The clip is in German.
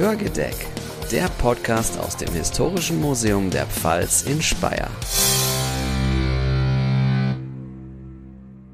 Hörgedeck, der Podcast aus dem Historischen Museum der Pfalz in Speyer.